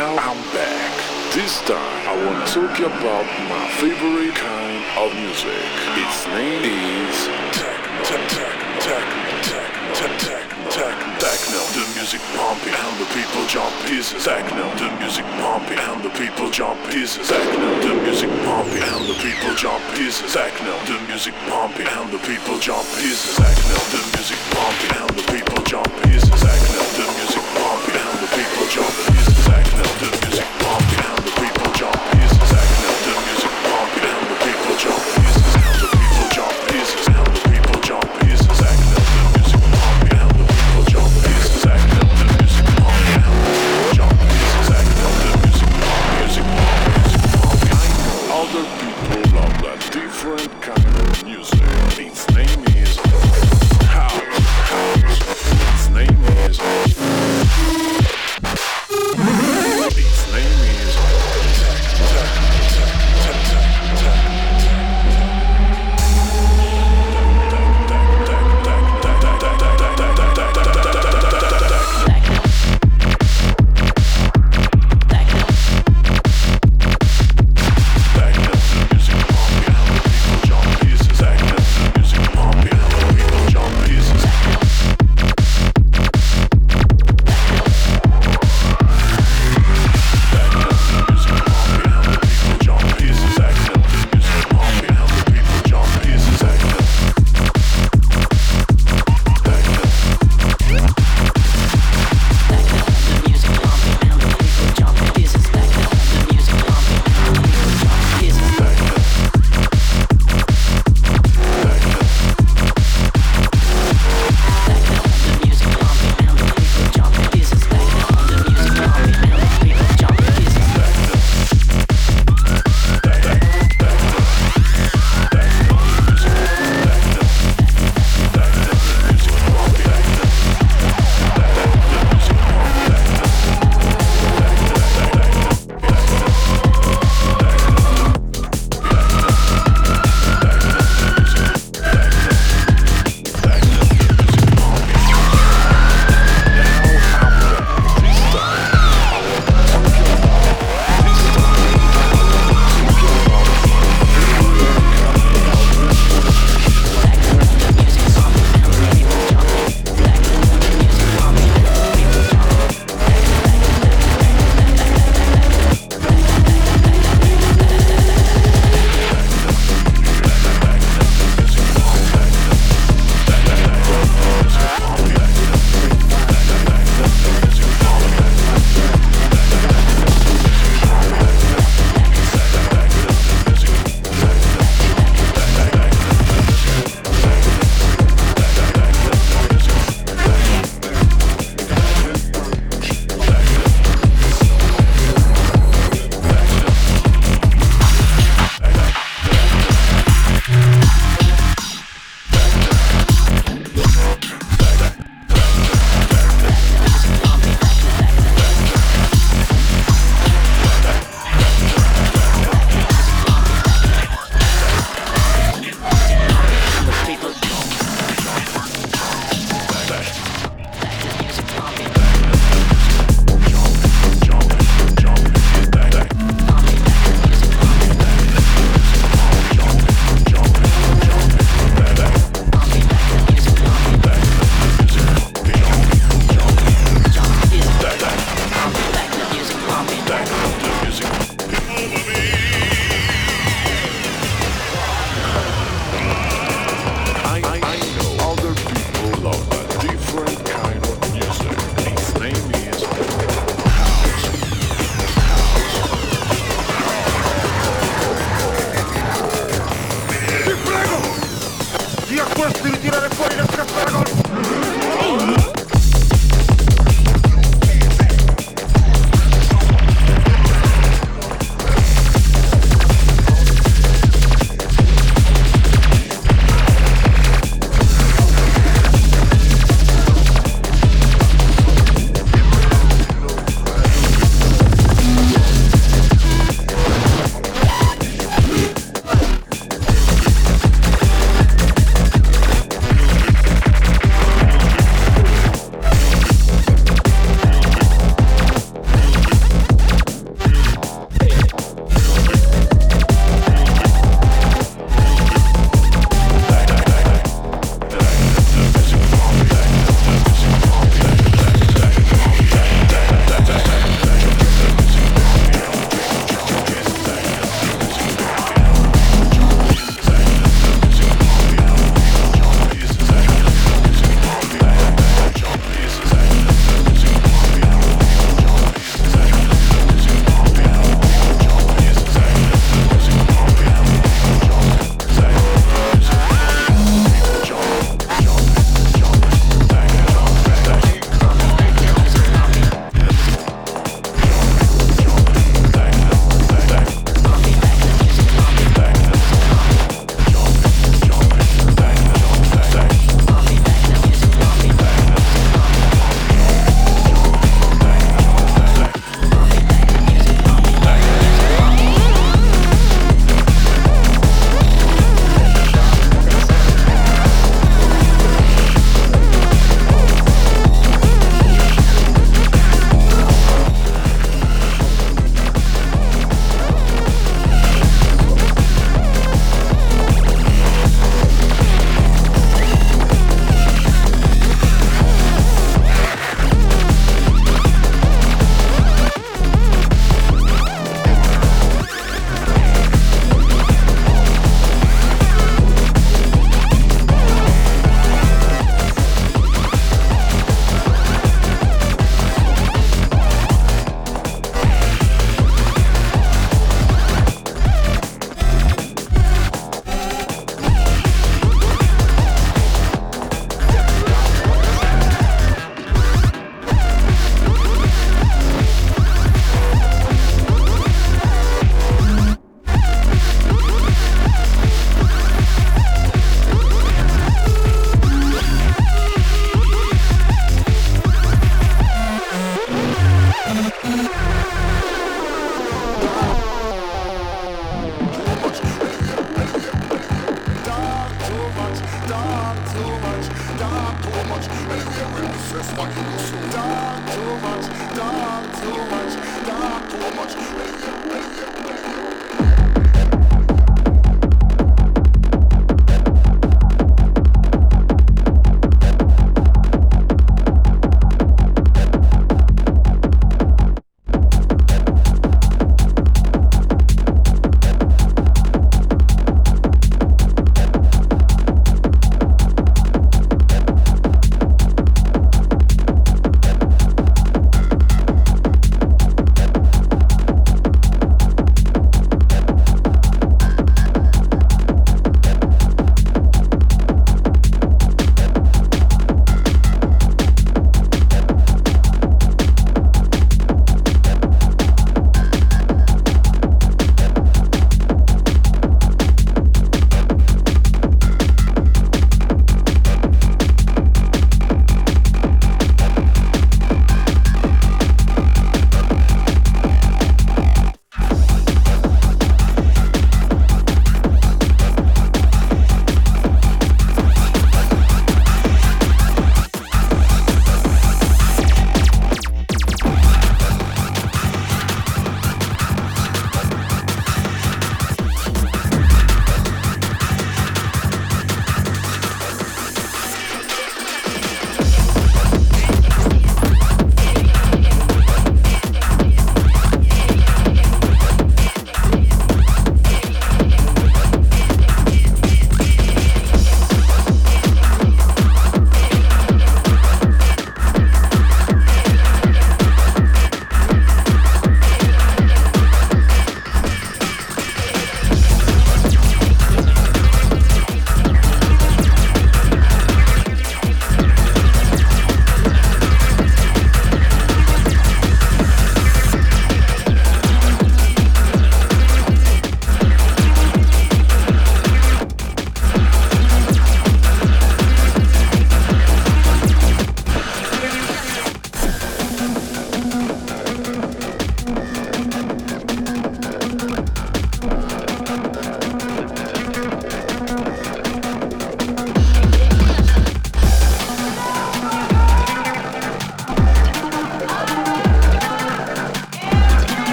now I'm back. This time I want to talk about my favorite kind of music. Its name is techno. The music pumping and the people jump pieces. Techno, the music pumping and the people jump pieces. Techno, the music pumping and the people jump pieces. Techno, the music pumping and the people jump pieces. Techno, the music pumping and the people jump pieces. Techno, pieces. Techno,